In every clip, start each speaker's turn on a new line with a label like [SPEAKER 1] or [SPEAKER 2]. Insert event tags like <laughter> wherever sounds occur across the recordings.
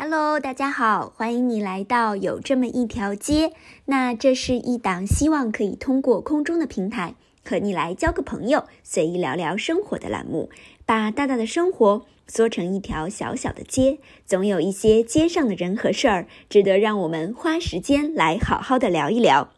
[SPEAKER 1] Hello，大家好，欢迎你来到有这么一条街。那这是一档希望可以通过空中的平台和你来交个朋友、随意聊聊生活的栏目。把大大的生活缩成一条小小的街，总有一些街上的人和事儿值得让我们花时间来好好的聊一聊。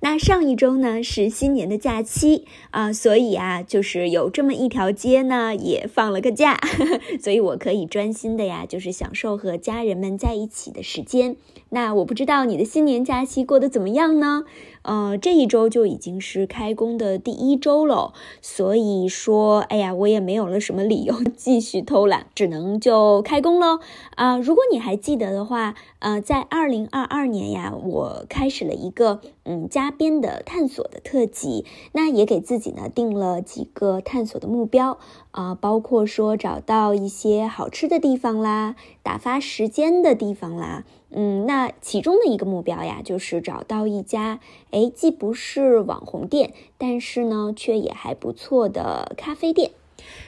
[SPEAKER 1] 那上一周呢是新年的假期啊，所以啊，就是有这么一条街呢也放了个假，<laughs> 所以我可以专心的呀，就是享受和家人们在一起的时间。那我不知道你的新年假期过得怎么样呢？呃，这一周就已经是开工的第一周了，所以说，哎呀，我也没有了什么理由 <laughs> 继续偷懒，只能就开工喽。啊，如果你还记得的话，呃，在二零二二年呀，我开始了一个嗯加编的探索的特辑，那也给自己呢定了几个探索的目标啊，包括说找到一些好吃的地方啦，打发时间的地方啦。嗯，那其中的一个目标呀，就是找到一家，哎，既不是网红店，但是呢，却也还不错的咖啡店。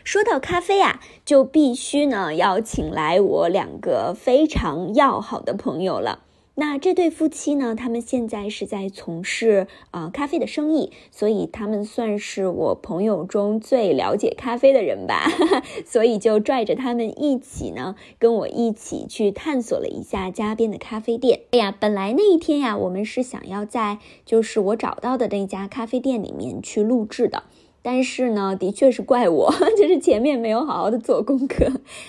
[SPEAKER 1] 说到咖啡啊，就必须呢要请来我两个非常要好的朋友了。那这对夫妻呢？他们现在是在从事啊咖啡的生意，所以他们算是我朋友中最了解咖啡的人吧。<laughs> 所以就拽着他们一起呢，跟我一起去探索了一下家边的咖啡店。哎呀，本来那一天呀，我们是想要在就是我找到的那家咖啡店里面去录制的。但是呢，的确是怪我，<laughs> 就是前面没有好好的做功课，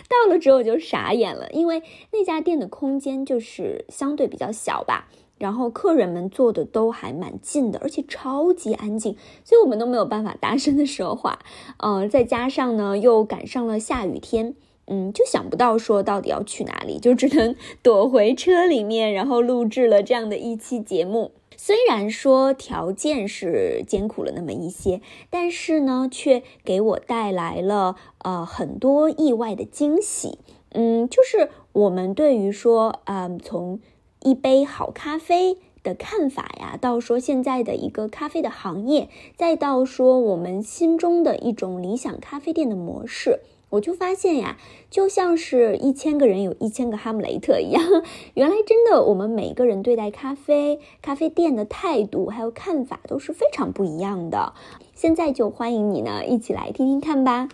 [SPEAKER 1] 到了之后就傻眼了，因为那家店的空间就是相对比较小吧，然后客人们坐的都还蛮近的，而且超级安静，所以我们都没有办法大声的说话，嗯，再加上呢又赶上了下雨天，嗯，就想不到说到底要去哪里，就只能躲回车里面，然后录制了这样的一期节目。虽然说条件是艰苦了那么一些，但是呢，却给我带来了呃很多意外的惊喜。嗯，就是我们对于说，嗯，从一杯好咖啡的看法呀，到说现在的一个咖啡的行业，再到说我们心中的一种理想咖啡店的模式。我就发现呀，就像是一千个人有一千个哈姆雷特一样，<laughs> 原来真的我们每个人对待咖啡、咖啡店的态度还有看法都是非常不一样的。现在就欢迎你呢，一起来听听看吧。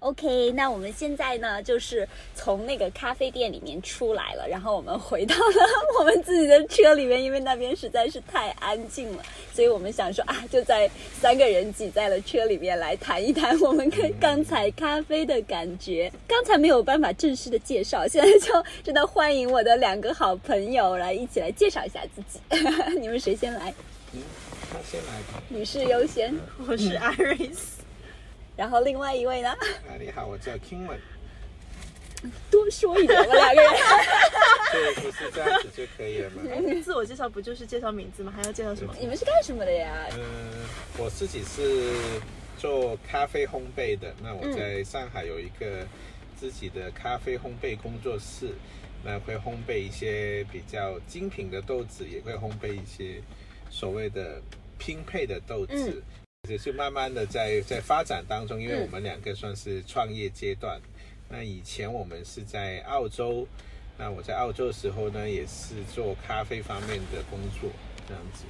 [SPEAKER 1] OK，那我们现在呢，就是从那个咖啡店里面出来了，然后我们回到了 <laughs> 我们自己的车里面，因为那边实在是太安静了，所以我们想说啊，就在三个人挤在了车里面来谈一谈我们跟刚才咖啡的感觉。刚才没有办法正式的介绍，现在就真的欢迎我的两个好朋友来一起来介绍一下自己。<laughs> 你们谁先来？
[SPEAKER 2] 嗯，他先来吧。
[SPEAKER 1] 女士优先。
[SPEAKER 3] 我是 Iris。
[SPEAKER 1] 然后另外一位呢？
[SPEAKER 2] 啊，你好，我叫 Kingman。
[SPEAKER 1] 多说一点，我们两个人。
[SPEAKER 2] 对，不是这样子就可以了吗？
[SPEAKER 3] 自我介绍不就是介绍名字吗？还要介绍什么？<laughs>
[SPEAKER 1] 你们是干什么的呀？
[SPEAKER 2] 嗯，我自己是做咖啡烘焙的。那我在上海有一个自己的咖啡烘焙工作室，那会烘焙一些比较精品的豆子，也会烘焙一些所谓的拼配的豆子。也是慢慢的在在发展当中，因为我们两个算是创业阶段。那以前我们是在澳洲，那我在澳洲的时候呢，也是做咖啡方面的工作，这样子。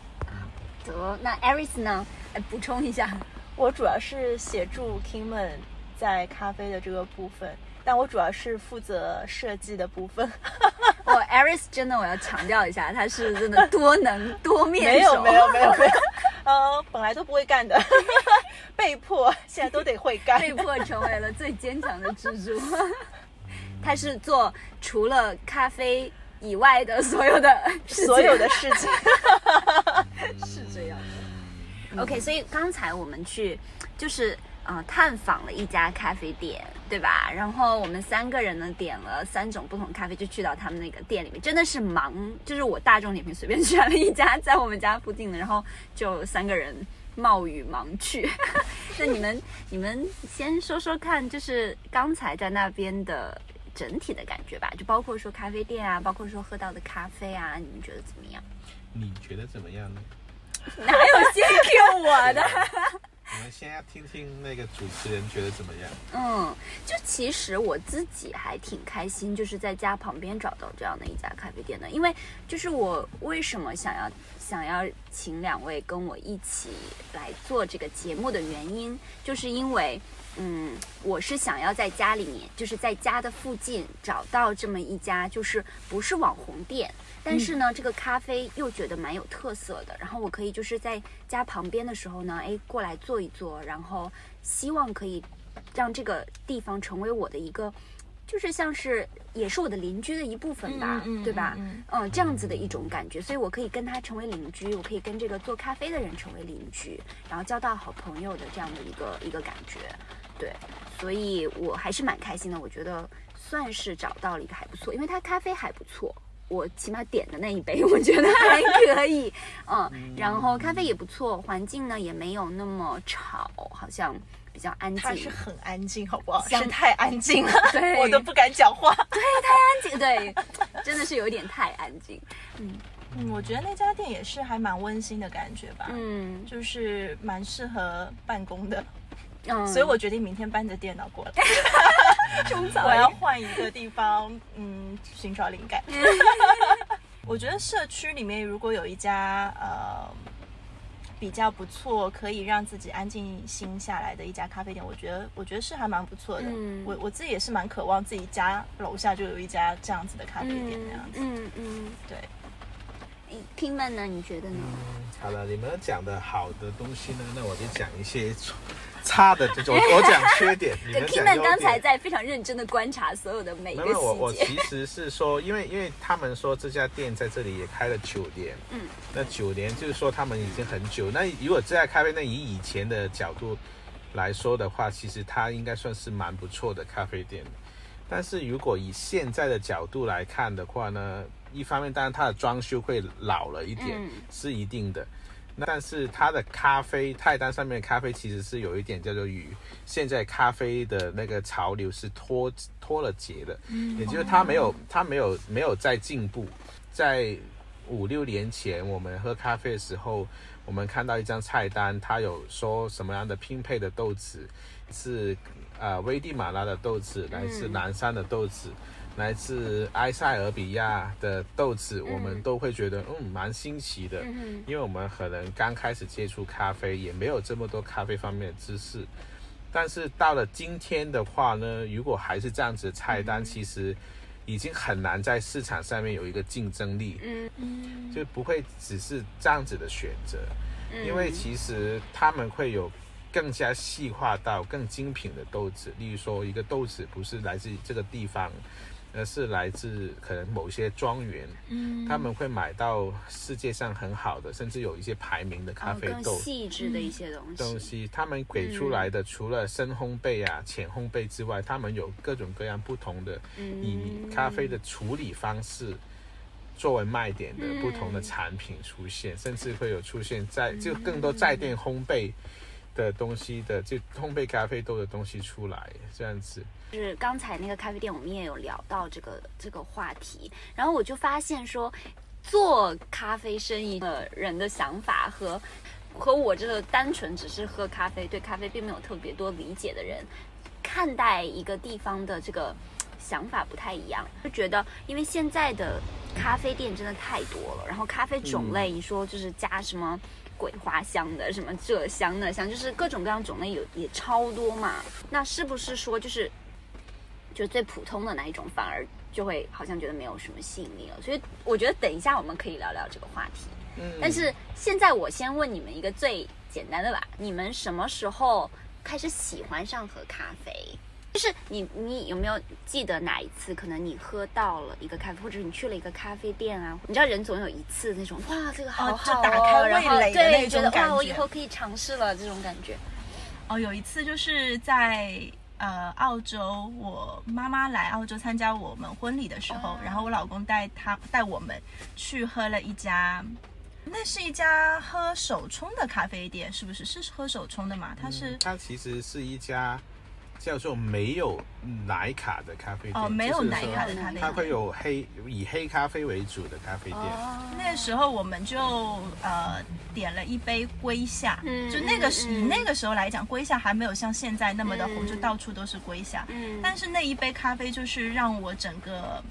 [SPEAKER 1] 得，那 Aris 呢？来补充一下，
[SPEAKER 3] 我主要是协助 Kingman 在咖啡的这个部分，但我主要是负责设计的部分。<laughs>
[SPEAKER 1] 我 Aris 真的我要强调一下，他是真的多能 <laughs> 多面
[SPEAKER 3] 没有没有没有没有。<laughs> 呃，本来都不会干的，<laughs> 被迫现在都得会干，
[SPEAKER 1] 被迫成为了最坚强的蜘蛛。他是做除了咖啡以外的所有的
[SPEAKER 3] 所有的事情，
[SPEAKER 1] 是这样的。OK，所以刚才我们去就是。嗯，探访了一家咖啡店，对吧？然后我们三个人呢点了三种不同咖啡，就去到他们那个店里面，真的是忙，就是我大众点评随便选了一家在我们家附近的，然后就三个人冒雨盲去。<laughs> 那你们你们先说说看，就是刚才在那边的整体的感觉吧，就包括说咖啡店啊，包括说喝到的咖啡啊，你们觉得怎么样？
[SPEAKER 2] 你觉得怎么样呢？<laughs>
[SPEAKER 1] 哪有先 Q 我的？<laughs>
[SPEAKER 2] 我们先要听听那个主持人觉得怎么样。
[SPEAKER 4] 嗯，就其实我自己还挺开心，就是在家旁边找到这样的一家咖啡店的，因为就是我为什么想要想要请两位跟我一起来做这个节目的原因，就是因为。嗯，我是想要在家里面，就是在家的附近找到这么一家，就是不是网红店，但是呢，这个咖啡又觉得蛮有特色的。然后我可以就是在家旁边的时候呢，哎，过来坐一坐，然后希望可以让这个地方成为我的一个，就是像是也是我的邻居的一部分吧，对吧？嗯，这样子的一种感觉，所以我可以跟他成为邻居，我可以跟这个做咖啡的人成为邻居，然后交到好朋友的这样的一个一个感觉。对，所以我还是蛮开心的。我觉得算是找到了一个还不错，因为它咖啡还不错。我起码点的那一杯，<laughs> 我觉得还可以。嗯，然后咖啡也不错，环境呢也没有那么吵，好像比较安静。它
[SPEAKER 3] 是很安静，好不好？是太安静了，
[SPEAKER 4] 对
[SPEAKER 3] 我都不敢讲话。
[SPEAKER 4] 对，太安静，对，真的是有点太安静。
[SPEAKER 3] 嗯嗯，我觉得那家店也是还蛮温馨的感觉吧。嗯，就是蛮适合办公的。<laughs> 所以我决定明天搬着电脑过来，<laughs> 我要换一个地方，嗯，寻找灵感。<laughs> 我觉得社区里面如果有一家呃比较不错，可以让自己安静心下来的一家咖啡店，我觉得我觉得是还蛮不错的。我我自己也是蛮渴望自己家楼下就有一家这样子的咖啡店那样子。嗯嗯，对。
[SPEAKER 4] 听们呢？你觉得呢？
[SPEAKER 2] 嗯，好了，你们讲的好的东西呢，那我就讲一些。差的这种，我讲缺点。你们讲
[SPEAKER 4] 刚才在非常认真的观察所有的每一个细节。
[SPEAKER 2] 我我其实是说，因为因为他们说这家店在这里也开了九年，嗯，那九年就是说他们已经很久。那如果这家咖啡店以以前的角度来说的话，其实它应该算是蛮不错的咖啡店。但是如果以现在的角度来看的话呢，一方面当然它的装修会老了一点，是一定的。但是它的咖啡菜单上面的咖啡其实是有一点叫做与现在咖啡的那个潮流是脱脱了节的，嗯，也就是它没有它没有没有在进步。在五六年前我们喝咖啡的时候，我们看到一张菜单，它有说什么样的拼配的豆子是呃危地马拉的豆子，来自南山的豆子。来自埃塞俄比亚的豆子，我们都会觉得嗯蛮新奇的，因为我们可能刚开始接触咖啡，也没有这么多咖啡方面的知识。但是到了今天的话呢，如果还是这样子的菜单，其实已经很难在市场上面有一个竞争力，嗯。嗯，就不会只是这样子的选择，因为其实他们会有更加细化到更精品的豆子，例如说一个豆子不是来自这个地方。而是来自可能某些庄园，嗯，他们会买到世界上很好的，甚至有一些排名的咖啡豆，
[SPEAKER 4] 细致的一些东西。
[SPEAKER 2] 东西，他们给出来的除了深烘焙啊、浅烘焙之外，他们有各种各样不同的以咖啡的处理方式作为卖点的不同的产品出现，甚至会有出现在就更多在店烘焙的东西的，就烘焙咖啡豆的东西出来，这样子。
[SPEAKER 4] 就是刚才那个咖啡店，我们也有聊到这个这个话题，然后我就发现说，做咖啡生意的人的想法和和我这个单纯只是喝咖啡，对咖啡并没有特别多理解的人，看待一个地方的这个想法不太一样，就觉得因为现在的咖啡店真的太多了，然后咖啡种类，你说就是加什么。桂花香的什么这香那香，就是各种各样种类有也超多嘛。那是不是说就是就最普通的那一种，反而就会好像觉得没有什么吸引力了？所以我觉得等一下我们可以聊聊这个话题。嗯，但是现在我先问你们一个最简单的吧：你们什么时候开始喜欢上喝咖啡？就是你，你有没有记得哪一次，可能你喝到了一个咖啡，或者你去了一个咖啡店啊？你知道人总有一次那种哇，这个好好，
[SPEAKER 3] 打开味蕾的那种
[SPEAKER 4] 感觉。哇，我以后可以尝试了这种感觉。
[SPEAKER 3] 哦，有一次就是在呃澳洲，我妈妈来澳洲参加我们婚礼的时候，然后我老公带他带我们去喝了一家，那是一家喝手冲的咖啡店，是不是？是喝手冲的嘛？它是，
[SPEAKER 2] 它其实是一家。叫做没有奶卡的咖啡店。
[SPEAKER 3] 哦，没有奶卡的咖啡店，
[SPEAKER 2] 它会有黑以黑咖啡为主的咖啡店。
[SPEAKER 3] 那时候我们就呃点了一杯龟夏，就那个时以那个时候来讲，龟夏还没有像现在那么的红，就到处都是龟夏。嗯，但是那一杯咖啡就是让我整个。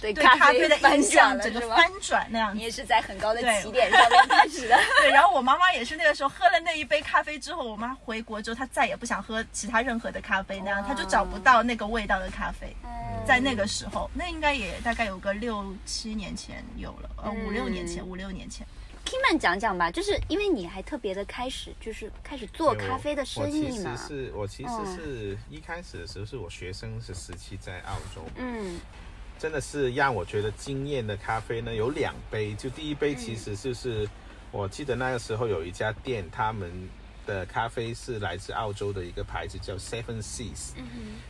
[SPEAKER 1] 对咖啡的印象，
[SPEAKER 3] 整个翻转那样子，
[SPEAKER 1] 你也是在很高的起点上面开始的。<laughs>
[SPEAKER 3] 对，然后我妈妈也是那个时候喝了那一杯咖啡之后，我妈回国之后，她再也不想喝其他任何的咖啡，那样她就找不到那个味道的咖啡。在那个时候，那应该也大概有个六七年前有了，呃，五六年前，五六年前。
[SPEAKER 1] Kiman 讲讲吧，就是因为你还特别的开始，就是开始做咖啡的生意
[SPEAKER 2] 嘛。我其实是我其实是一开始的时候是我学生是时期在澳洲，嗯。真的是让我觉得惊艳的咖啡呢，有两杯。就第一杯其实就是，我记得那个时候有一家店，他们的咖啡是来自澳洲的一个牌子，叫 Seven Seas。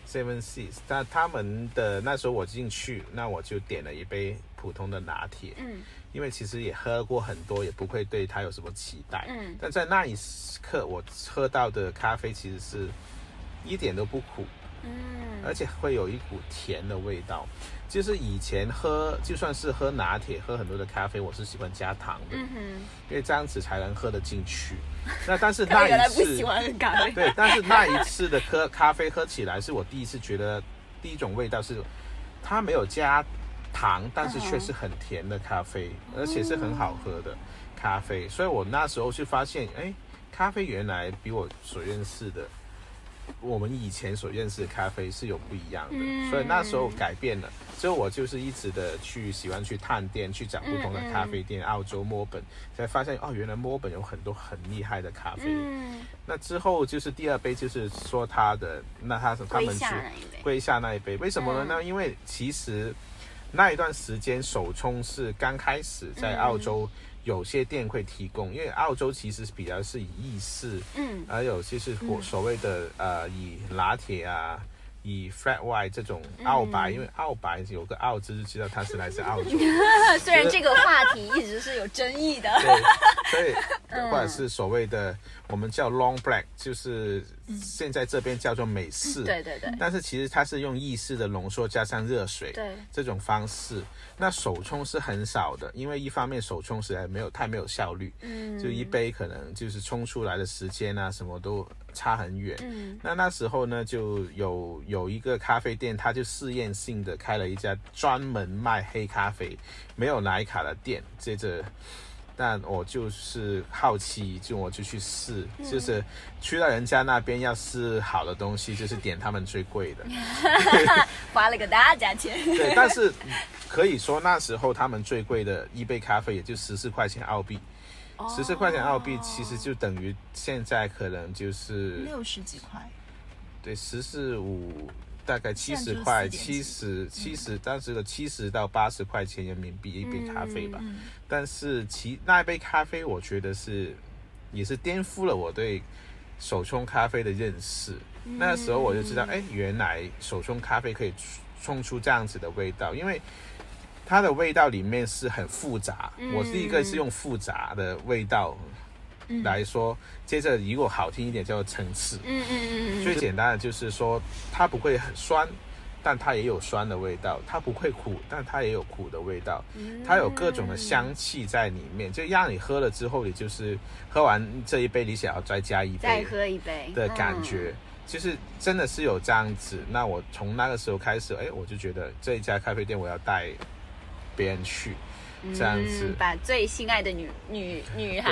[SPEAKER 2] Seven Seas，但他们的那时候我进去，那我就点了一杯普通的拿铁。嗯。因为其实也喝过很多，也不会对它有什么期待。嗯。但在那一刻，我喝到的咖啡其实是一点都不苦。嗯。而且会有一股甜的味道。就是以前喝，就算是喝拿铁，喝很多的咖啡，我是喜欢加糖的，嗯因为这样子才能喝得进去。<laughs> 那但是那一次，对，但是那一次的喝咖啡喝起来，是我第一次觉得第一种味道是，它没有加糖，但是却是很甜的咖啡，而且是很好喝的咖啡。所以我那时候就发现，哎，咖啡原来比我所认识的。我们以前所认识的咖啡是有不一样的，所以那时候改变了。所以我就是一直的去喜欢去探店，去找不同的咖啡店。澳洲墨本才发现哦，原来墨本有很多很厉害的咖啡。那之后就是第二杯，就是说他的那他他们去
[SPEAKER 1] 跪
[SPEAKER 2] 下那一杯，为什么呢？那因为其实那一段时间手冲是刚开始在澳洲。有些店会提供，因为澳洲其实比较是以意式，嗯，而有些是所所谓的呃以拿铁啊。以 flat white 这种澳白，因为澳白有个澳字，就知道它是来自澳洲。<laughs>
[SPEAKER 1] 虽然这个话题一直是有争议的，
[SPEAKER 2] 所以 <laughs> 或者是所谓的我们叫 long black，就是现在这边叫做美式。
[SPEAKER 1] 对对对。
[SPEAKER 2] 但是其实它是用意式的浓缩加上热水，
[SPEAKER 1] 对
[SPEAKER 2] 这种方式。那手冲是很少的，因为一方面手冲实在没有太没有效率，嗯，就一杯可能就是冲出来的时间啊什么都。差很远。嗯，那那时候呢，就有有一个咖啡店，他就试验性的开了一家专门卖黑咖啡、没有奶卡的店。接着，那我就是好奇，就我就去试，就是去到人家那边要试好的东西，就是点他们最贵的，<laughs>
[SPEAKER 1] 花了个大价钱。
[SPEAKER 2] 对，但是可以说那时候他们最贵的一杯咖啡也就十四块钱澳币。十四块钱澳币其实就等于现在可能就是
[SPEAKER 3] 六十几块，
[SPEAKER 2] 对，十四五大概七十块，七十七十当时的七十到八十块钱人民币一杯咖啡吧。但是其那一杯咖啡，我觉得是也是颠覆了我对手冲咖啡的认识。那时候我就知道，哎，原来手冲咖啡可以冲出这样子的味道，因为。它的味道里面是很复杂，我是一个是用复杂的味道来说，接着如果好听一点叫做层次。嗯嗯嗯嗯。最简单的就是说，它不会很酸，但它也有酸的味道；它不会苦，但它也有苦的味道。它有各种的香气在里面，就让你喝了之后，你就是喝完这一杯，你想要再加一杯，
[SPEAKER 1] 再喝一杯
[SPEAKER 2] 的感觉，就是真的是有这样子。那我从那个时候开始，哎，我就觉得这一家咖啡店我要带。别人去，这样子
[SPEAKER 1] 把最心爱的女女女孩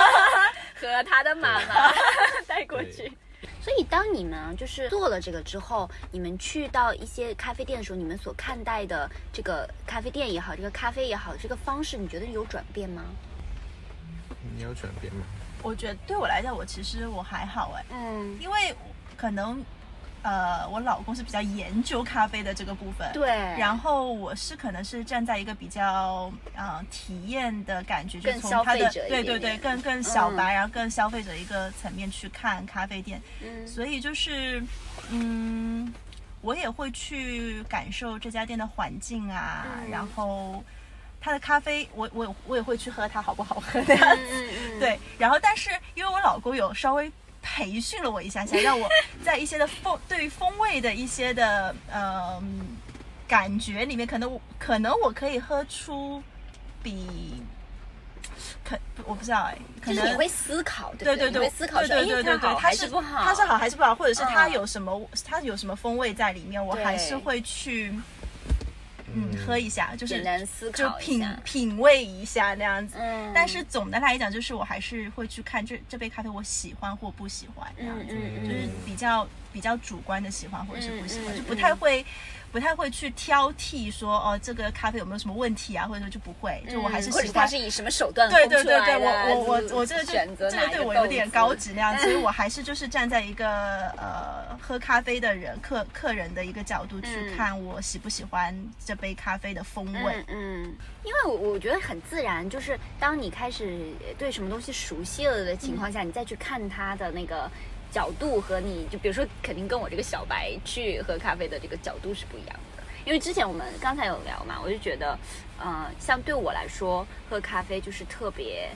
[SPEAKER 1] <laughs> 和她的妈妈 <laughs> 带过去。所以，当你们就是做了这个之后，你们去到一些咖啡店的时候，你们所看待的这个咖啡店也好，这个咖啡也好，这个方式，你觉得有转变吗？
[SPEAKER 2] 你有转变吗？
[SPEAKER 3] 我觉得对我来讲，我其实我还好哎，嗯，因为可能。呃，我老公是比较研究咖啡的这个部分，
[SPEAKER 1] 对。
[SPEAKER 3] 然后我是可能是站在一个比较呃体验的感觉，
[SPEAKER 1] 就从他的
[SPEAKER 3] 对对对，更更小白，然后更消费者一个层面去看咖啡店。嗯。所以就是嗯，我也会去感受这家店的环境啊，然后他的咖啡，我我我也会去喝它好不好喝的样子。对。然后，但是因为我老公有稍微。培训了我一下下，让我 <laughs> 在一些的风对于风味的一些的呃感觉里面，可能可能我可以喝出比。可我不知道哎，可能
[SPEAKER 4] 你会思考，对
[SPEAKER 3] 对？对，
[SPEAKER 4] 会思考，对对对对，
[SPEAKER 3] 它是不好，它是好还是不好，或者是它有什么，它有什么风味在里面，我还是会去，嗯，喝一下，就是就品品味一下那样子。嗯，但是总的来讲，就是我还是会去看这这杯咖啡我喜欢或不喜欢这样子，就是比较比较主观的喜欢或者是不喜欢，就不太会。不太会去挑剔说哦，这个咖啡有没有什么问题啊？或者说就不会，就我还是喜欢。
[SPEAKER 4] 是以什么手段？
[SPEAKER 3] 对对对对，我我我我这个就这个对我有点高质量，所以我还是就是站在一个呃喝咖啡的人客客人的一个角度去看我喜不喜欢这杯咖啡的风味。
[SPEAKER 4] 嗯，因为我我觉得很自然，就是当你开始对什么东西熟悉了的情况下，你再去看它的那个。角度和你就比如说，肯定跟我这个小白去喝咖啡的这个角度是不一样的。因为之前我们刚才有聊嘛，我就觉得，呃，像对我来说，喝咖啡就是特别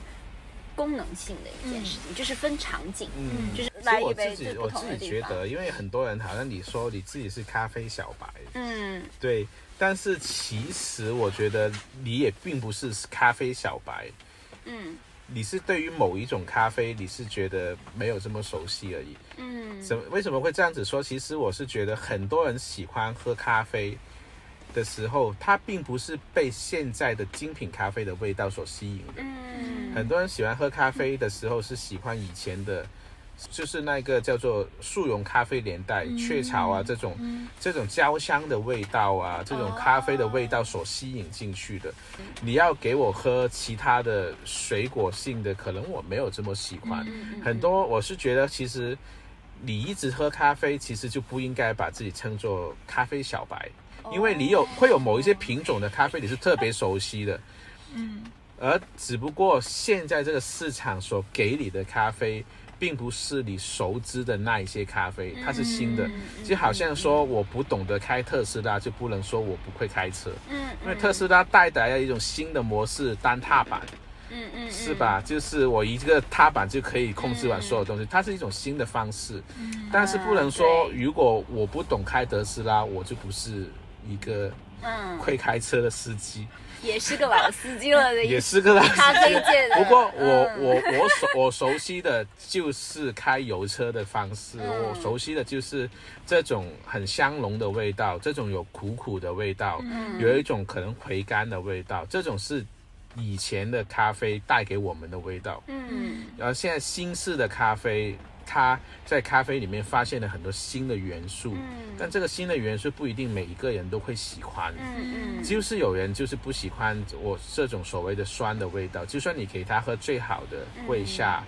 [SPEAKER 4] 功能性的一件事情，就是分场景，嗯，就是来一杯
[SPEAKER 2] 我自己觉得，因为很多人好像你说你自己是咖啡小白，
[SPEAKER 4] 嗯，
[SPEAKER 2] 对，但是其实我觉得你也并不是咖啡小白，
[SPEAKER 4] 嗯。
[SPEAKER 2] 你是对于某一种咖啡，你是觉得没有这么熟悉而已。
[SPEAKER 4] 嗯，
[SPEAKER 2] 怎为什么会这样子说？其实我是觉得很多人喜欢喝咖啡的时候，它并不是被现在的精品咖啡的味道所吸引的。
[SPEAKER 4] 嗯，
[SPEAKER 2] 很多人喜欢喝咖啡的时候是喜欢以前的。就是那个叫做速溶咖啡年代，雀巢啊这种，这种焦香的味道啊，这种咖啡的味道所吸引进去的。你要给我喝其他的水果性的，可能我没有这么喜欢。很多我是觉得，其实你一直喝咖啡，其实就不应该把自己称作咖啡小白，因为你有会有某一些品种的咖啡你是特别熟悉的，
[SPEAKER 4] 嗯，
[SPEAKER 2] 而只不过现在这个市场所给你的咖啡。并不是你熟知的那一些咖啡，它是新的，就好像说我不懂得开特斯拉，就不能说我不会开车，
[SPEAKER 4] 嗯，
[SPEAKER 2] 因为特斯拉带来了一种新的模式，单踏板，
[SPEAKER 4] 嗯嗯，
[SPEAKER 2] 是吧？就是我一个踏板就可以控制完所有东西，它是一种新的方式，但是不能说如果我不懂开特斯拉，我就不是一个会开车的司机。
[SPEAKER 4] 也是个老司机了的，
[SPEAKER 2] 也是个老
[SPEAKER 4] 咖啡界的。
[SPEAKER 2] 不过我我我熟我熟悉的就是开油车的方式，我熟悉的就是这种很香浓的味道，这种有苦苦的味道，有一种可能回甘的味道，这种是以前的咖啡带给我们的味道。
[SPEAKER 4] 嗯，
[SPEAKER 2] 然后现在新式的咖啡。他在咖啡里面发现了很多新的元素，但这个新的元素不一定每一个人都会喜欢，
[SPEAKER 4] 嗯嗯，
[SPEAKER 2] 就是有人就是不喜欢我这种所谓的酸的味道。就算你给他喝最好的味下，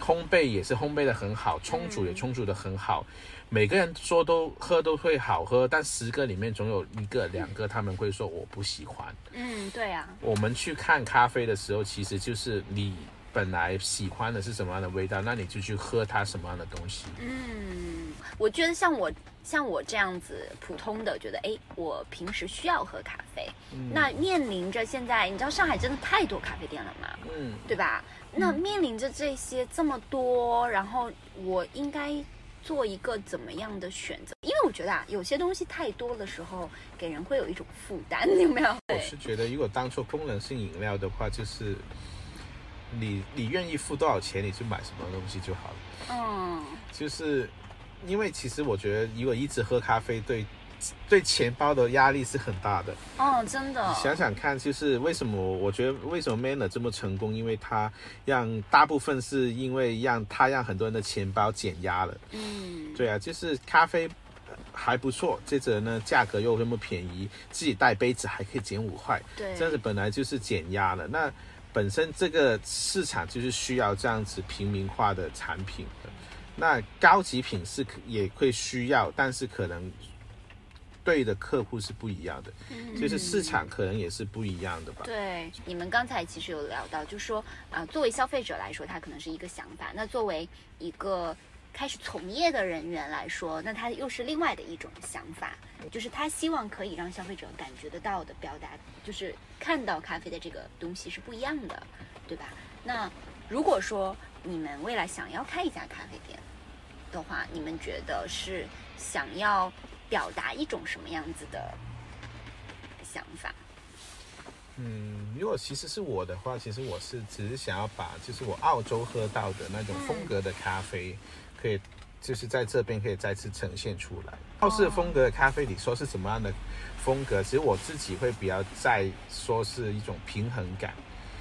[SPEAKER 2] 烘焙也是烘焙的很好，冲煮也冲煮的很好，每个人说都喝都会好喝，但十个里面总有一个两个他们会说我不喜欢。
[SPEAKER 4] 嗯，对啊。
[SPEAKER 2] 我们去看咖啡的时候，其实就是你。本来喜欢的是什么样的味道，那你就去喝它什么样的东西。
[SPEAKER 4] 嗯，我觉得像我像我这样子普通的，觉得哎，我平时需要喝咖啡。那面临着现在，你知道上海真的太多咖啡店了嘛？
[SPEAKER 2] 嗯，
[SPEAKER 4] 对吧？那面临着这些这么多，然后我应该做一个怎么样的选择？因为我觉得啊，有些东西太多的时候，给人会有一种负担，有没有？
[SPEAKER 2] 我是觉得，如果当做功能性饮料的话，就是。你你愿意付多少钱，你去买什么东西就好了。
[SPEAKER 4] 嗯，
[SPEAKER 2] 就是因为其实我觉得，如果一直喝咖啡，对对钱包的压力是很大的。
[SPEAKER 4] 哦，真的。
[SPEAKER 2] 想想看，就是为什么我觉得为什么 Manner 这么成功，因为他让大部分是因为让他让很多人的钱包减压了。
[SPEAKER 4] 嗯，
[SPEAKER 2] 对啊，就是咖啡还不错，接着呢价格又那么便宜，自己带杯子还可以减五块。
[SPEAKER 4] 对，
[SPEAKER 2] 这样子本来就是减压了。那本身这个市场就是需要这样子平民化的产品的，那高级品是也会需要，但是可能对的客户是不一样的，就是市场可能也是不一样的吧。
[SPEAKER 4] 对，你们刚才其实有聊到，就是说啊，作为消费者来说，他可能是一个想法，那作为一个。开始从业的人员来说，那他又是另外的一种想法，就是他希望可以让消费者感觉得到的表达，就是看到咖啡的这个东西是不一样的，对吧？那如果说你们未来想要开一家咖啡店，的话，你们觉得是想要表达一种什么样子的想法？
[SPEAKER 2] 嗯，如果其实是我的话，其实我是只是想要把就是我澳洲喝到的那种风格的咖啡，可以就是在这边可以再次呈现出来。澳式风格的咖啡，你说是什么样的风格？其实我自己会比较在说是一种平衡感。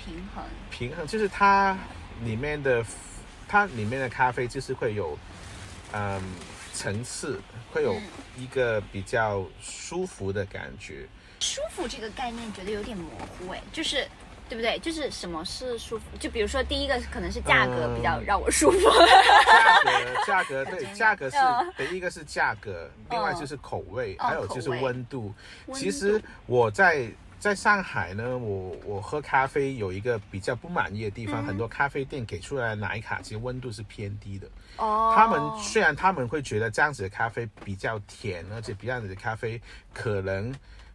[SPEAKER 4] 平衡，
[SPEAKER 2] 平衡就是它里面的它里面的咖啡就是会有嗯层次，会有一个比较舒服的感觉。
[SPEAKER 4] 舒服这个概念觉得有点模糊哎，就是对不对？就是什么是舒服？就比如说第一个可能是价格比较让我舒服，
[SPEAKER 2] 价格价格对价格是第一个是价格，另外就是口味，还有就是温度。其实我在在上海呢，我我喝咖啡有一个比较不满意的地方，很多咖啡店给出来的奶卡其实温度是偏低的。哦，他们虽然他们会觉得这样子的咖啡比较甜，而且这样子的咖啡可能。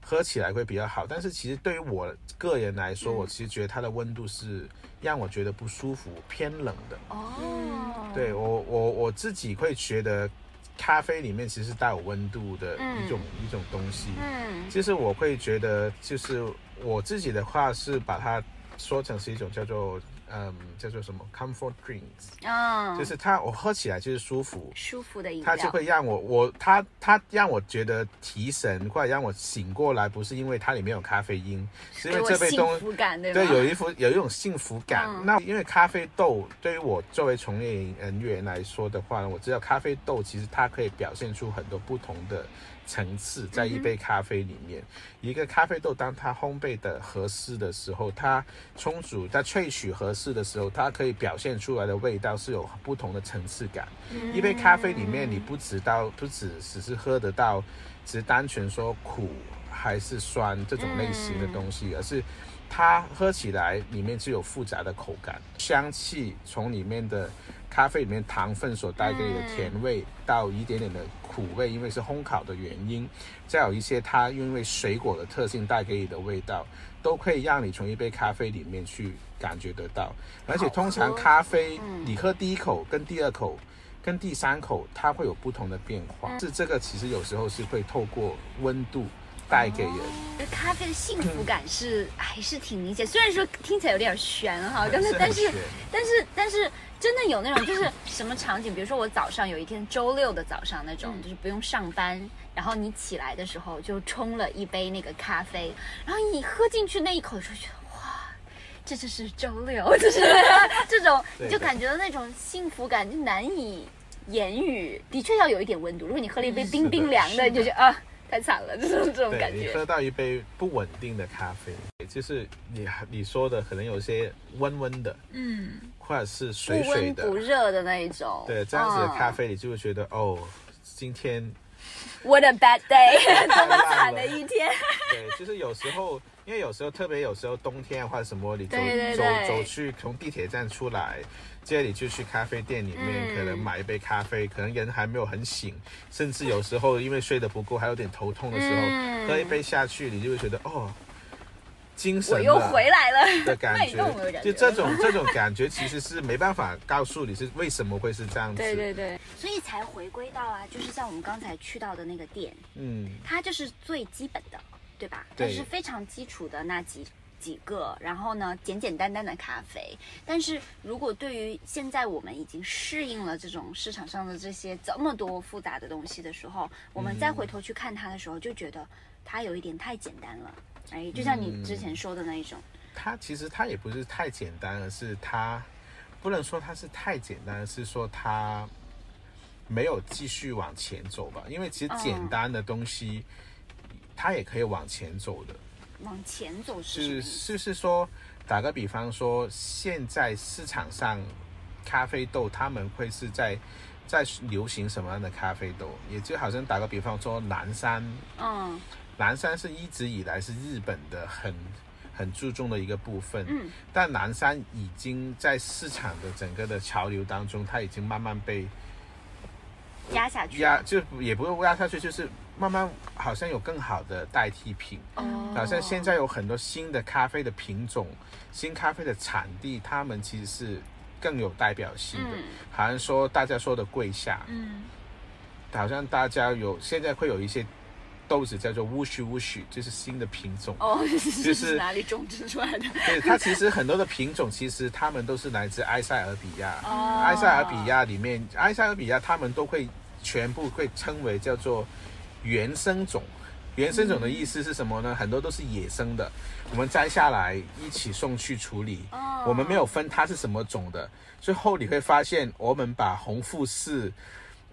[SPEAKER 2] 喝起来会比较好，但是其实对于我个人来说，我其实觉得它的温度是让我觉得不舒服、偏冷的。哦，对我我我自己会觉得，咖啡里面其实带有温度的一种一种东西。嗯，其实我会觉得，就是我自己的话是把它说成是一种叫做。嗯，叫做什么？Comfort drinks 啊，就是它我喝起来就是舒服，
[SPEAKER 4] 舒服的饮
[SPEAKER 2] 料，它就会让我我它它让我觉得提神，或者让我醒过来，不是因为它里面有咖啡因，是因为这杯东
[SPEAKER 4] 西对
[SPEAKER 2] 对有一副有一种幸福感。那因为咖啡豆对于我作为从业人员来说的话呢，我知道咖啡豆其实它可以表现出很多不同的。层次在一杯咖啡里面，一个咖啡豆当它烘焙的合适的时候，它充足、它萃取合适的时候，它可以表现出来的味道是有不同的层次感。一杯咖啡里面，你不知道，不只只是喝得到，只是单纯说苦还是酸这种类型的东西，而是它喝起来里面是有复杂的口感、香气，从里面的。咖啡里面糖分所带给你的甜味，到一点点的苦味，因为是烘烤的原因，再有一些它因为水果的特性带给你的味道，都可以让你从一杯咖啡里面去感觉得到。而且通常咖啡，你喝第一口跟第二口跟第三口，它会有不同的变化。是这个其实有时候是会透过温度带给人。
[SPEAKER 4] 咖啡的幸福感是还是挺明显，虽然说听起来有点悬哈，但是但是但是但是。真的有那种，就是什么场景？比如说我早上有一天周六的早上那种，就是不用上班，然后你起来的时候就冲了一杯那个咖啡，然后你喝进去那一口，就觉得哇，这就是周六，<laughs> 就是 <laughs> 这种，就感觉到那种幸福感就难以言语。的确要有一点温度，如果你喝了一杯冰冰凉的，你就觉得啊。太惨了，<laughs> 这种这种感觉。
[SPEAKER 2] 你喝到一杯不稳定的咖啡，就是你你说的可能有些温温的，嗯，或者是水水
[SPEAKER 4] 的、不热的那一种。
[SPEAKER 2] 对，这样子的咖啡，你就会觉得哦，今天
[SPEAKER 4] What a bad day，<laughs> 这么惨的一天。
[SPEAKER 2] 对，就是有时候，因为有时候特别有时候冬天或者什么，你走走走去从地铁站出来。接着你就去咖啡店里面，可能买一杯咖啡，可能人还没有很醒，甚至有时候因为睡得不够，还有点头痛的时候，喝一杯下去，你就会觉得哦，精神
[SPEAKER 4] 又回来 <laughs> 了
[SPEAKER 2] 的感觉。就这种 <laughs> 这种感觉，其实是没办法告诉你是为什么会是这样子。
[SPEAKER 4] 对对对，所以才回归到啊，就是像我们刚才去到的那个店，嗯，它就是最基本的，对吧？对，是非常基础的那几。几个，然后呢，简简单单的咖啡。但是如果对于现在我们已经适应了这种市场上的这些这么多复杂的东西的时候，我们再回头去看它的时候，就觉得它有一点太简单了。哎，就像你之前说的那一种，
[SPEAKER 2] 它其实它也不是太简单，而是它不能说它是太简单，是说它没有继续往前走吧。因为其实简单的东西，它也可以往前走的。
[SPEAKER 4] 往前走是
[SPEAKER 2] 是是说，打个比方说，现在市场上咖啡豆他们会是在在流行什么样的咖啡豆？也就好像打个比方说，南山，嗯，南山是一直以来是日本的很很注重的一个部分，嗯，但南山已经在市场的整个的潮流当中，它已经慢慢被
[SPEAKER 4] 压下去，
[SPEAKER 2] 压就也不用压下去，就是。慢慢好像有更好的代替品，好像现在有很多新的咖啡的品种、新咖啡的产地，他们其实是更有代表性的，好像说大家说的贵下，嗯，好像大家有现在会有一些豆子叫做乌须乌须，就是新的品种
[SPEAKER 4] 哦，<laughs> 就是哪里种植出来的？
[SPEAKER 2] 对，它其实很多的品种，其实它们都是来自埃塞俄比亚，埃塞俄比亚里面，埃塞俄比亚他们都会全部会称为叫做原生种。原生种的意思是什么呢？很多都是野生的，我们摘下来一起送去处理。我们没有分它是什么种的。最后你会发现，我们把红富士、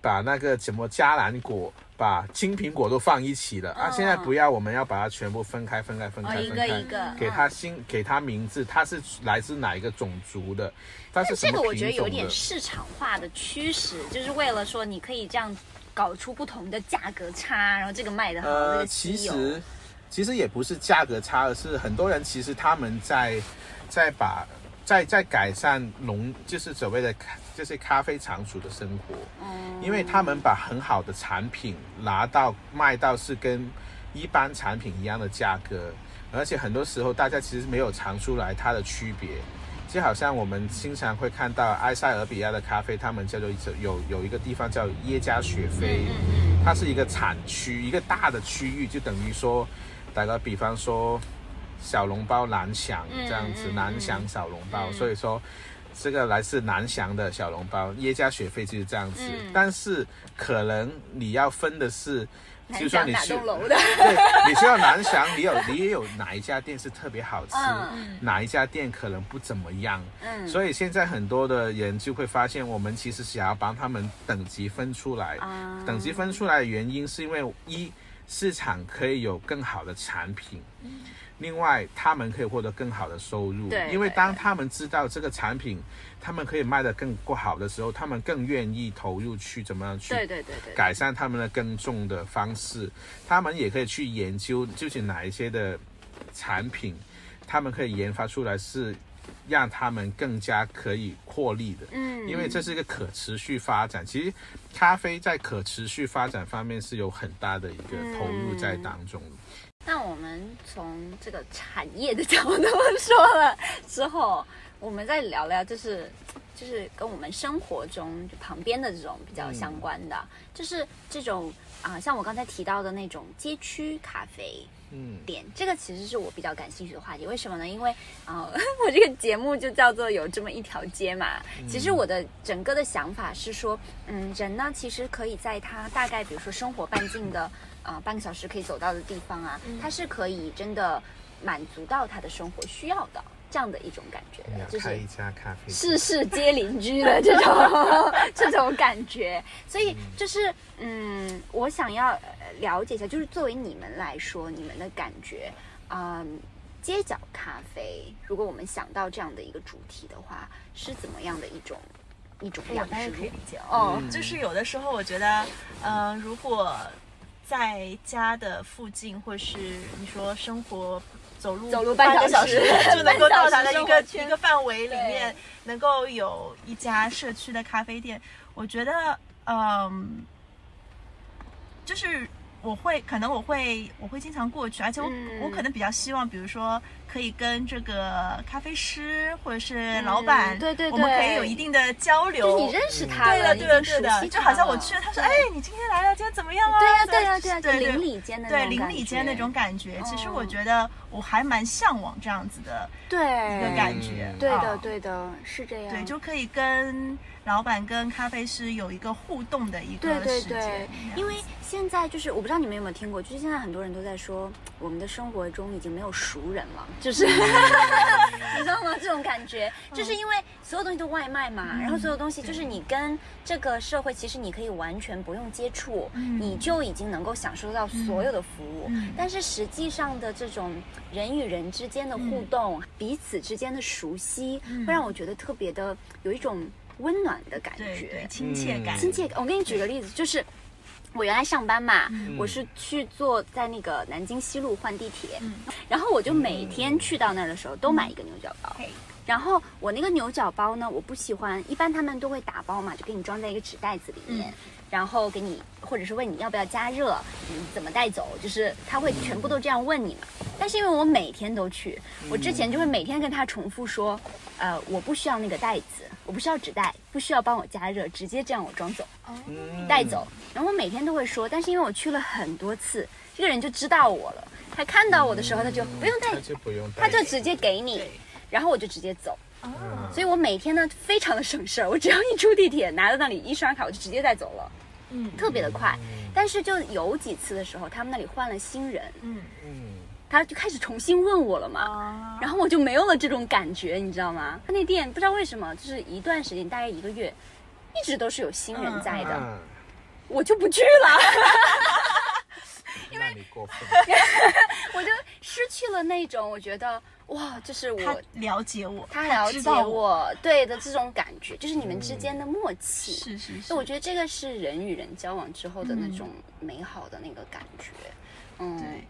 [SPEAKER 2] 把那个什么加兰果、把青苹果都放一起了啊！现在不要，我们要把它全部分开、分开、分开、分
[SPEAKER 4] 开，一个一个
[SPEAKER 2] 给它新给它名字，它是来自哪一个种族的？但是
[SPEAKER 4] 这个我觉得有点市场化的趋势，就是为了说你可以这样。搞出不同的价格差，然后这个卖的好。呃，
[SPEAKER 2] 其实其实也不是价格差，而是很多人其实他们在在把在在改善农，就是所谓的咖这些咖啡场主的生活。嗯，因为他们把很好的产品拿到卖到是跟一般产品一样的价格，而且很多时候大家其实没有尝出来它的区别。就好像我们经常会看到埃塞俄比亚的咖啡，他们叫做有有一个地方叫耶加雪菲，它是一个产区，一个大的区域，就等于说，打个比方说，小笼包南翔这样子，南翔小笼包，所以说这个来自南翔的小笼包，耶加雪菲就是这样子，但是可能你要分的是。
[SPEAKER 4] 就算你去，<laughs>
[SPEAKER 2] 对，你需要南翔，你有你也有哪一家店是特别好吃，哪一家店可能不怎么样，嗯，所以现在很多的人就会发现，我们其实想要帮他们等级分出来，等级分出来的原因是因为一市场可以有更好的产品。另外，他们可以获得更好的收入，对因为当他们知道这个产品，他们可以卖得更不好的时候，他们更愿意投入去怎么样去对对对改善他们的耕种的方式。他们也可以去研究究竟哪一些的产品，他们可以研发出来是让他们更加可以获利的。嗯，因为这是一个可持续发展。其实，咖啡在可持续发展方面是有很大的一个投入在当中。
[SPEAKER 4] 那我们从这个产业的角度说了之后，我们再聊聊，就是就是跟我们生活中就旁边的这种比较相关的，就是这种啊，像我刚才提到的那种街区咖啡嗯点，这个其实是我比较感兴趣的话题。为什么呢？因为啊，我这个节目就叫做有这么一条街嘛。其实我的整个的想法是说，嗯，人呢其实可以在他大概比如说生活半径的。啊，半个小时可以走到的地方啊，它是可以真的满足到他的生活需要的这样的一种感觉的，
[SPEAKER 2] 就是一家咖啡，
[SPEAKER 4] 事事皆邻居的这种 <laughs> 这种感觉。所以就是，嗯，我想要了解一下，就是作为你们来说，你们的感觉，嗯，街角咖啡，如果我们想到这样的一个主题的话，是怎么样的一种一种样式？
[SPEAKER 3] 可以理解哦，就是有的时候我觉得，嗯，如果在家的附近，或是你说生活走路
[SPEAKER 4] 走路半个小时 <laughs>
[SPEAKER 3] 就能够到达的一个一个范围里面，能够有一家社区的咖啡店，我觉得，嗯，就是。我会可能我会我会经常过去，而且我我可能比较希望，比如说可以跟这个咖啡师或者是老板，
[SPEAKER 4] 对对对，
[SPEAKER 3] 我们可以有一定的交流。
[SPEAKER 4] 你认识他，
[SPEAKER 3] 对的对的对的，就好像我去了，他说，哎，你今天来了，今天怎么样啊？
[SPEAKER 4] 对呀对呀对呀，对邻里间的
[SPEAKER 3] 对邻里间那种感觉，其实我觉得我还蛮向往这样子的，
[SPEAKER 4] 对。
[SPEAKER 3] 一个感觉。
[SPEAKER 4] 对的对的，是这样。
[SPEAKER 3] 对，就可以跟。老板跟咖啡师有一个互动的一个
[SPEAKER 4] 时间，因为现在就是我不知道你们有没有听过，就是现在很多人都在说，我们的生活中已经没有熟人了，就是 <laughs> 你知道吗？这种感觉，就是因为所有东西都外卖嘛，然后所有东西就是你跟这个社会，其实你可以完全不用接触，你就已经能够享受到所有的服务，但是实际上的这种人与人之间的互动，彼此之间的熟悉，会让我觉得特别的有一种。温暖的感觉，
[SPEAKER 3] 亲切感，
[SPEAKER 4] 亲切感。我给你举个例子，就是我原来上班嘛，我是去坐在那个南京西路换地铁，然后我就每天去到那儿的时候都买一个牛角包。然后我那个牛角包呢，我不喜欢，一般他们都会打包嘛，就给你装在一个纸袋子里面，然后给你，或者是问你要不要加热，你怎么带走，就是他会全部都这样问你嘛。但是因为我每天都去，我之前就会每天跟他重复说，呃，我不需要那个袋子，我不需要纸袋，不需要帮我加热，直接这样我装走，带走。然后我每天都会说，但是因为我去了很多次，这个人就知道我了，他看到我的时候他就不用带，
[SPEAKER 2] 他就不用，
[SPEAKER 4] 他就直接给你。然后我就直接走，所以我每天呢非常的省事儿，我只要一出地铁拿到那里一刷卡，我就直接带走了，嗯，特别的快。但是就有几次的时候，他们那里换了新人，嗯。嗯，他就开始重新问我了嘛，然后我就没有了这种感觉，你知道吗？他那店不知道为什么，就是一段时间大概一个月，一直都是有新人在的，我就不去了。<laughs>
[SPEAKER 2] 因为你过分，<laughs>
[SPEAKER 4] 我就失去了那种我觉得哇，就是我
[SPEAKER 3] 了解我，
[SPEAKER 4] 他了解我，对的这种感觉，就是你们之间的默契。
[SPEAKER 3] 是是
[SPEAKER 4] 是，我觉得这个是人与人交往之后的那种美好的那个感觉。
[SPEAKER 3] 嗯，对，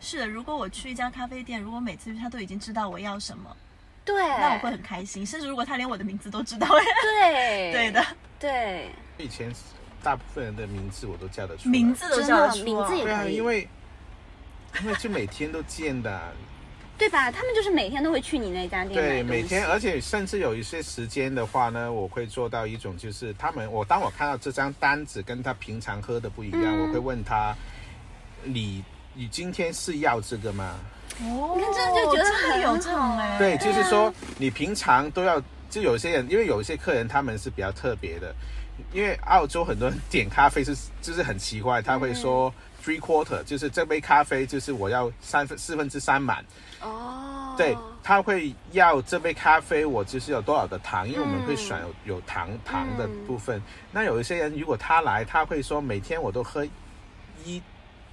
[SPEAKER 3] 是的。如果我去一家咖啡店，如果每次他都已经知道我要什么，
[SPEAKER 4] 对，
[SPEAKER 3] 那我会很开心。甚至如果他连我的名字都知道，
[SPEAKER 4] 对，<laughs>
[SPEAKER 3] 对的，
[SPEAKER 4] 对。
[SPEAKER 2] 以前。大部分人的名字我都叫得出，
[SPEAKER 3] 名字都叫得出，
[SPEAKER 4] 名字也
[SPEAKER 2] 可以，因为因为就每天都见的，
[SPEAKER 4] 对吧？他们就是每天都会去你那家店，
[SPEAKER 2] 对，每天，而且甚至有一些时间的话呢，我会做到一种，就是他们，我当我看到这张单子跟他平常喝的不一样，我会问他，你你今天是要这个吗？
[SPEAKER 3] 哦，你看这就觉得很有这种哎，
[SPEAKER 2] 对，就是说你平常都要，就有些人，因为有一些客人他们是比较特别的。因为澳洲很多人点咖啡是就是很奇怪，他会说 three quarter，就是这杯咖啡就是我要三分四分之三满。哦。对，他会要这杯咖啡我就是有多少的糖，因为我们会选有有糖糖的部分。那有一些人如果他来，他会说每天我都喝一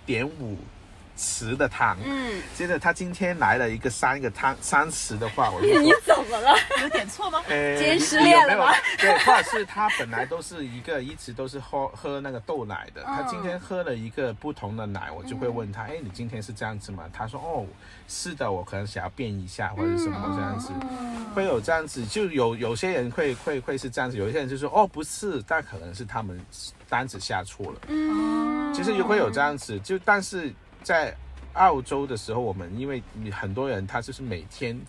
[SPEAKER 2] 点五。匙的汤，嗯，接着他今天来了一个三个汤三匙的话，我 <laughs>
[SPEAKER 4] 你怎么了？
[SPEAKER 3] 有点错吗？
[SPEAKER 4] 呃，今天失恋了吗？
[SPEAKER 2] 对，或者是他本来都是一个一直都是喝喝那个豆奶的，他今天喝了一个不同的奶，我就会问他，哎，你今天是这样子吗？他说，哦，是的，我可能想要变一下或者什么这样子，会有这样子，就有有些人会会会是这样子，有一些人就说，哦，不是，但可能是他们单子下错了，嗯，其实也会有这样子，就但是。在澳洲的时候，我们因为很多人他就是每天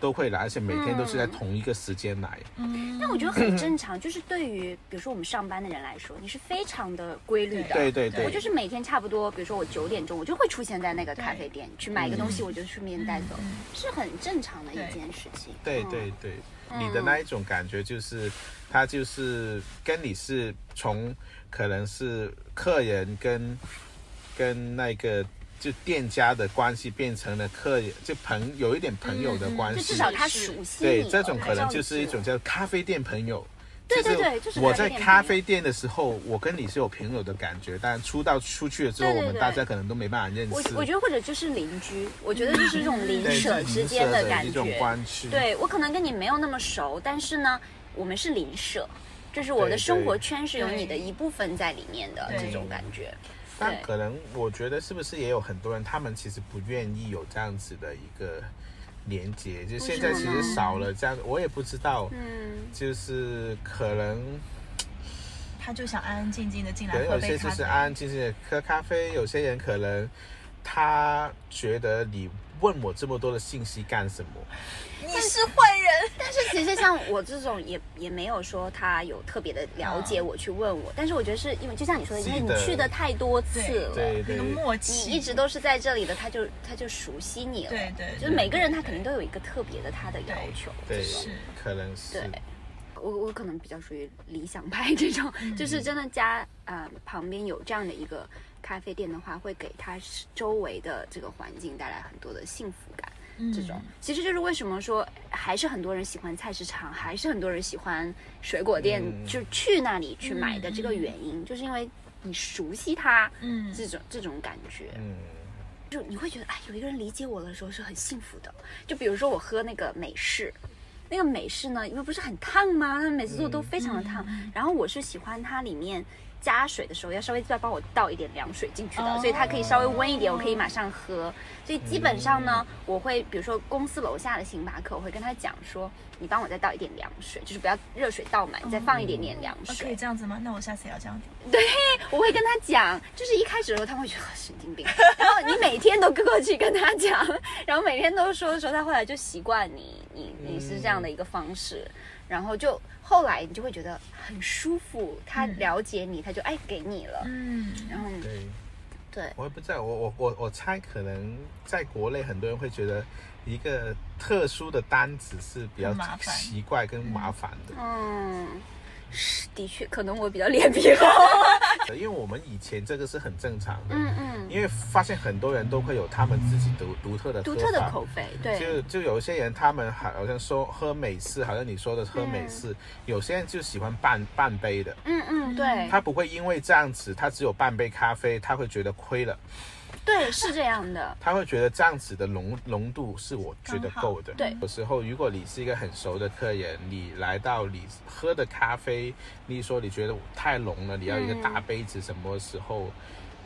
[SPEAKER 2] 都会来，而且每天都是在同一个时间来。
[SPEAKER 4] 嗯，那我觉得很正常。就是对于比如说我们上班的人来说，你是非常的规律的。
[SPEAKER 2] 对对对。
[SPEAKER 4] 我就是每天差不多，比如说我九点钟我就会出现在那个咖啡店去买一个东西，我就顺便带走，是很正常的一件事情。
[SPEAKER 2] 对对对，你的那一种感觉就是，他就是跟你是从可能是客人跟跟那个。就店家的关系变成了客，就朋有一点朋友的关系，
[SPEAKER 4] 至少他熟悉
[SPEAKER 2] 对，这种可能就是一种叫咖啡店朋友。
[SPEAKER 4] 对对对，就是
[SPEAKER 2] 我在咖啡店的时候，我跟你是有朋友的感觉，但出到出去了之后，我们大家可能都没办法认识。
[SPEAKER 4] 我我觉得或者就是邻居，我觉得就是这种邻舍之间的感觉。对我可能跟你没有那么熟，但是呢，我们是邻舍，就是我的生活圈是有你的一部分在里面的这种感觉。
[SPEAKER 2] 但可能我觉得是不是也有很多人，他们其实不愿意有这样子的一个连接，就现在其实少了这样，我也不知道，嗯，就是可能
[SPEAKER 3] 他就想安安静静的进来
[SPEAKER 2] 喝有些就是安安静静的喝咖啡，有些人可能他觉得你。问我这么多的信息干什么？
[SPEAKER 3] 你是坏人。<laughs>
[SPEAKER 4] 但是其实像我这种也也没有说他有特别的了解我去问我，但是我觉得是因为就像你说的，因为你去的太多次了，
[SPEAKER 2] 对对，
[SPEAKER 3] 默契，
[SPEAKER 4] 你一直都是在这里的，他就他就熟悉你了，
[SPEAKER 3] 对对，
[SPEAKER 4] 就是每个人他肯定都有一个特别的他的要求，
[SPEAKER 2] 对，是可能是。
[SPEAKER 4] 对，我我可能比较属于理想派这种，就是真的家啊旁边有这样的一个。咖啡店的话，会给他周围的这个环境带来很多的幸福感。这种其实就是为什么说还是很多人喜欢菜市场，还是很多人喜欢水果店，就去那里去买的这个原因，就是因为你熟悉它，嗯，这种这种感觉，嗯，就你会觉得哎，有一个人理解我的时候是很幸福的。就比如说我喝那个美式，那个美式呢，因为不是很烫吗？它每次做都非常的烫，然后我是喜欢它里面。加水的时候要稍微再帮我倒一点凉水进去的，所以它可以稍微温一点，我可以马上喝。所以基本上呢，我会比如说公司楼下的星巴克，我会跟他讲说，你帮我再倒一点凉水，就是不要热水倒满，再放一点点凉水。
[SPEAKER 3] 可以这样子吗？那我下次也要这样子。
[SPEAKER 4] 对，<laughs> 我会跟他讲，就是一开始的时候他会觉得神经病，然后你每天都过去跟他讲，然后每天都说的时候，他后来就习惯你，你你是这样的一个方式，然后就后来你就会觉得很舒服，他了解你，他就哎给你了。嗯，然后
[SPEAKER 2] 对。
[SPEAKER 4] 对，
[SPEAKER 2] 我也不知道，我我我我猜，可能在国内很多人会觉得一个特殊的单子是比较奇怪跟麻烦的。嗯。
[SPEAKER 4] 是，的确，可能我比较脸皮厚。<laughs>
[SPEAKER 2] 因为我们以前这个是很正常的，嗯嗯，因为发现很多人都会有他们自己独独特的
[SPEAKER 4] 独特的口味，对，
[SPEAKER 2] 就就有一些人他们好像说喝美式，好像你说的喝美式，有些人就喜欢半半杯的，
[SPEAKER 4] 嗯嗯，对，
[SPEAKER 2] 他不会因为这样子，他只有半杯咖啡，他会觉得亏了。
[SPEAKER 4] 对，是这样的。<laughs>
[SPEAKER 2] 他会觉得这样子的浓浓度是我觉得够的。
[SPEAKER 4] 对，
[SPEAKER 2] 有时候如果你是一个很熟的客人，你来到你喝的咖啡，你说你觉得太浓了，你要一个大杯子，什么时候？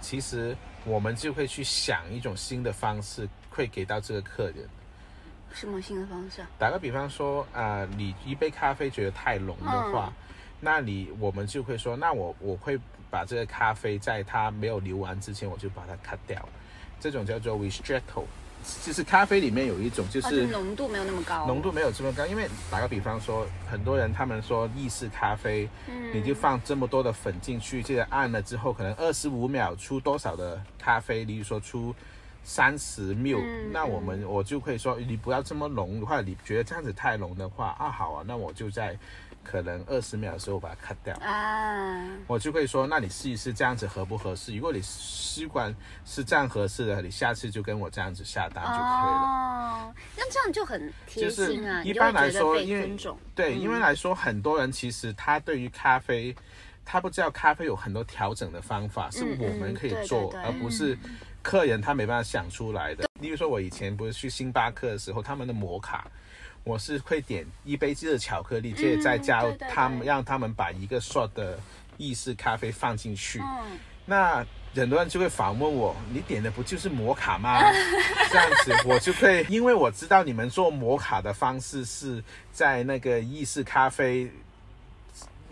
[SPEAKER 2] 其实我们就会去想一种新的方式，会给到这个客人。
[SPEAKER 4] 什么新的方式？
[SPEAKER 2] 打个比方说，啊，你一杯咖啡觉得太浓的话，那你我们就会说，那我我会。把这个咖啡在它没有流完之前，我就把它 cut 掉。这种叫做 ristretto，就是咖啡里面有一种就是
[SPEAKER 4] 浓度没有那么高，
[SPEAKER 2] 浓度没有这么高。因为打个比方说，很多人他们说意式咖啡，嗯，你就放这么多的粉进去，这个按了之后，可能二十五秒出多少的咖啡？例如说出三十 ml，那我们我就会说，你不要这么浓的话，你觉得这样子太浓的话啊，好啊，那我就在。可能二十秒的时候把它 cut 掉啊，我就会说，那你试一试这样子合不合适？如果你习惯是这样合适的，你下次就跟我这样子下单就可以了。哦，
[SPEAKER 4] 那这样就很贴心啊。
[SPEAKER 2] 一般来说，因为对，因为来说，很多人其实他对于咖啡，他不知道咖啡有很多调整的方法，是我们可以做，而不是客人他没办法想出来的。例如说，我以前不是去星巴克的时候，他们的摩卡。我是会点一杯热巧克力，再加他们，让他们把一个 shot 的意式咖啡放进去。嗯，那很多人就会反问我：“你点的不就是摩卡吗？” <laughs> 这样子，我就会，因为我知道你们做摩卡的方式是在那个意式咖啡。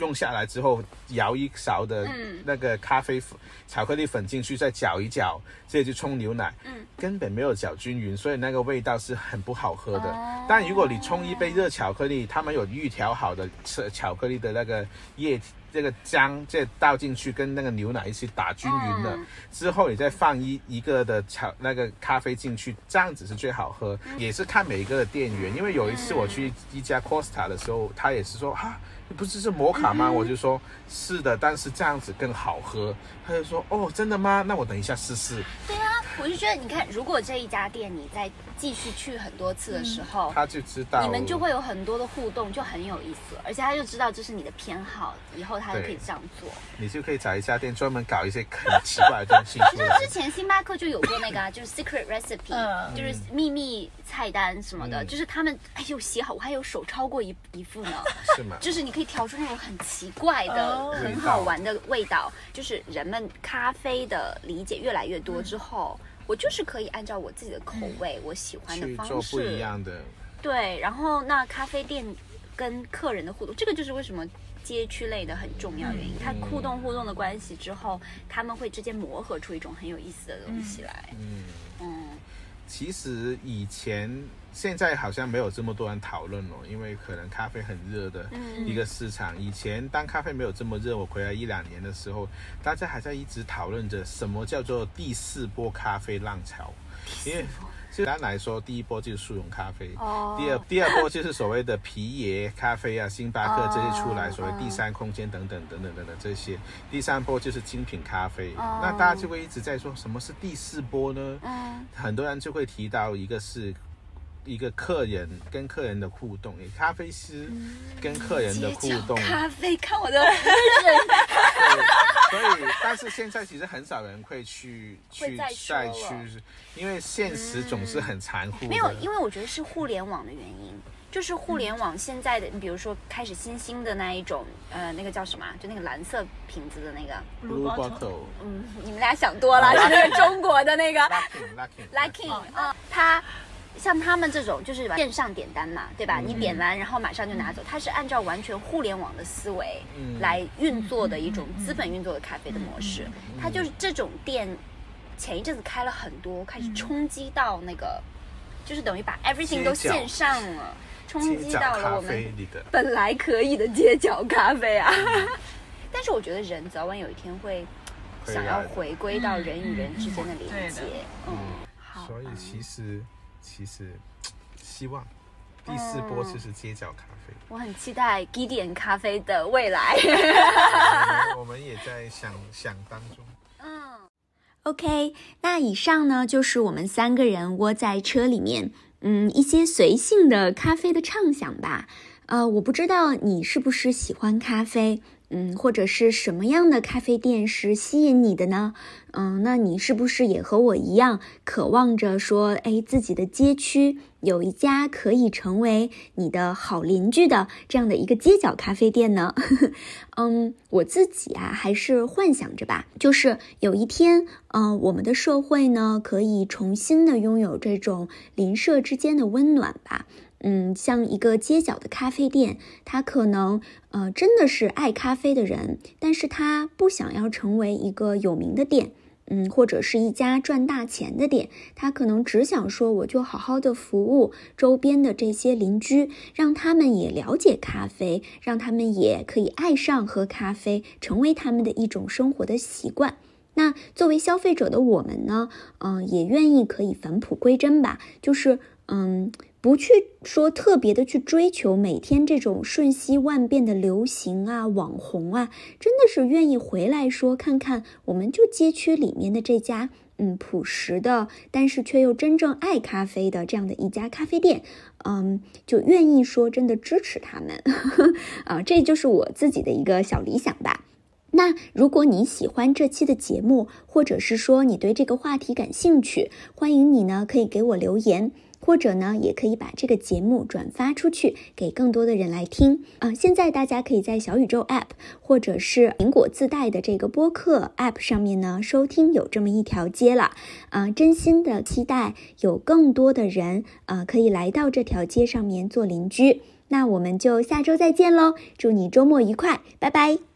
[SPEAKER 2] 用下来之后，舀一勺的那个咖啡粉、巧克力粉进去，再搅一搅，接着就冲牛奶，嗯，根本没有搅均匀，所以那个味道是很不好喝的。但如果你冲一杯热巧克力，他们有预调好的吃巧克力的那个液体，这个浆再倒进去，跟那个牛奶一起打均匀了之后，你再放一一个的巧那个咖啡进去，这样子是最好喝。也是看每一个的店员，因为有一次我去一家 Costa 的时候，他也是说哈。不是是摩卡吗？我就说是的，但是这样子更好喝。他就说哦，真的吗？那我等一下试试。
[SPEAKER 4] 对啊，我就觉得你看，如果这一家店你再继续去很多次的时候，
[SPEAKER 2] 他就知道
[SPEAKER 4] 你们就会有很多的互动，就很有意思。而且他就知道这是你的偏好，以后他就可以这样做。
[SPEAKER 2] 你就可以找一家店专门搞一些很奇怪的东西。
[SPEAKER 4] 其实之前星巴克就有过那个，啊，就是 secret recipe，就是秘密菜单什么的，就是他们哎呦写好，我还有手抄过一一副呢。
[SPEAKER 2] 是吗？<laughs>
[SPEAKER 4] 就是你可以。调出那种很奇怪的、很好玩的味道，就是人们咖啡的理解越来越多之后，我就是可以按照我自己的口味、我喜欢的方式
[SPEAKER 2] 做不一样的。
[SPEAKER 4] 对，然后那咖啡店跟客人的互动，这个就是为什么街区类的很重要原因。它互动互动的关系之后，他们会之间磨合出一种很有意思的东西来。嗯
[SPEAKER 2] 嗯，其实以前。现在好像没有这么多人讨论了，因为可能咖啡很热的一个市场。以前当咖啡没有这么热，我回来一两年的时候，大家还在一直讨论着什么叫做第四波咖啡浪潮。因为简单来说，第一波就是速溶咖啡，第二第二波就是所谓的皮爷咖啡啊、星巴克这些出来，所谓第三空间等等等等等等这些。第三波就是精品咖啡。那大家就会一直在说什么是第四波呢？很多人就会提到一个是。一个客人跟客人的互动，咖啡师跟客人的互动，
[SPEAKER 4] 咖啡看我的
[SPEAKER 2] 所以，但是现在其实很少人会去去再去，因为现实总是很残酷。
[SPEAKER 4] 没有，因为我觉得是互联网的原因。就是互联网现在的，你比如说开始新兴的那一种，呃，那个叫什么？就那个蓝色瓶子的那个。
[SPEAKER 2] Blue bottle。
[SPEAKER 4] 嗯，你们俩想多了，是那个中国的那个。
[SPEAKER 2] Lucky，Lucky，Lucky。
[SPEAKER 4] 啊，它像他们这种就是线上点单嘛，对吧？你点完然后马上就拿走，它是按照完全互联网的思维来运作的一种资本运作的咖啡的模式。它就是这种店，前一阵子开了很多，开始冲击到那个，就是等于把 everything 都线上了。冲击到了我们本来可以的街角咖啡啊！<laughs> 但是我觉得人早晚有一天会想要回归到人与人之间的连接。
[SPEAKER 2] 嗯，好。所以其实其实希望第四波就是街角咖啡。
[SPEAKER 4] 我很期待 Gideon 咖啡的未来。<laughs>
[SPEAKER 2] 我们也在想想当中。
[SPEAKER 1] 嗯，OK，那以上呢就是我们三个人窝在车里面。嗯，一些随性的咖啡的畅想吧。呃，我不知道你是不是喜欢咖啡。嗯，或者是什么样的咖啡店是吸引你的呢？嗯，那你是不是也和我一样，渴望着说，哎，自己的街区有一家可以成为你的好邻居的这样的一个街角咖啡店呢？<laughs> 嗯，我自己啊，还是幻想着吧，就是有一天，嗯，我们的社会呢，可以重新的拥有这种邻舍之间的温暖吧。嗯，像一个街角的咖啡店，他可能呃真的是爱咖啡的人，但是他不想要成为一个有名的店，嗯，或者是一家赚大钱的店，他可能只想说，我就好好的服务周边的这些邻居，让他们也了解咖啡，让他们也可以爱上喝咖啡，成为他们的一种生活的习惯。那作为消费者的我们呢，嗯，也愿意可以返璞归真吧，就是嗯。不去说特别的去追求每天这种瞬息万变的流行啊、网红啊，真的是愿意回来说看看，我们就街区里面的这家，嗯，朴实的，但是却又真正爱咖啡的这样的一家咖啡店，嗯，就愿意说真的支持他们，<laughs> 啊，这就是我自己的一个小理想吧。那如果你喜欢这期的节目，或者是说你对这个话题感兴趣，欢迎你呢可以给我留言。或者呢，也可以把这个节目转发出去，给更多的人来听啊！现在大家可以在小宇宙 App 或者是苹果自带的这个播客 App 上面呢收听，有这么一条街了啊！真心的期待有更多的人啊，可以来到这条街上面做邻居。那我们就下周再见喽！祝你周末愉快，拜拜。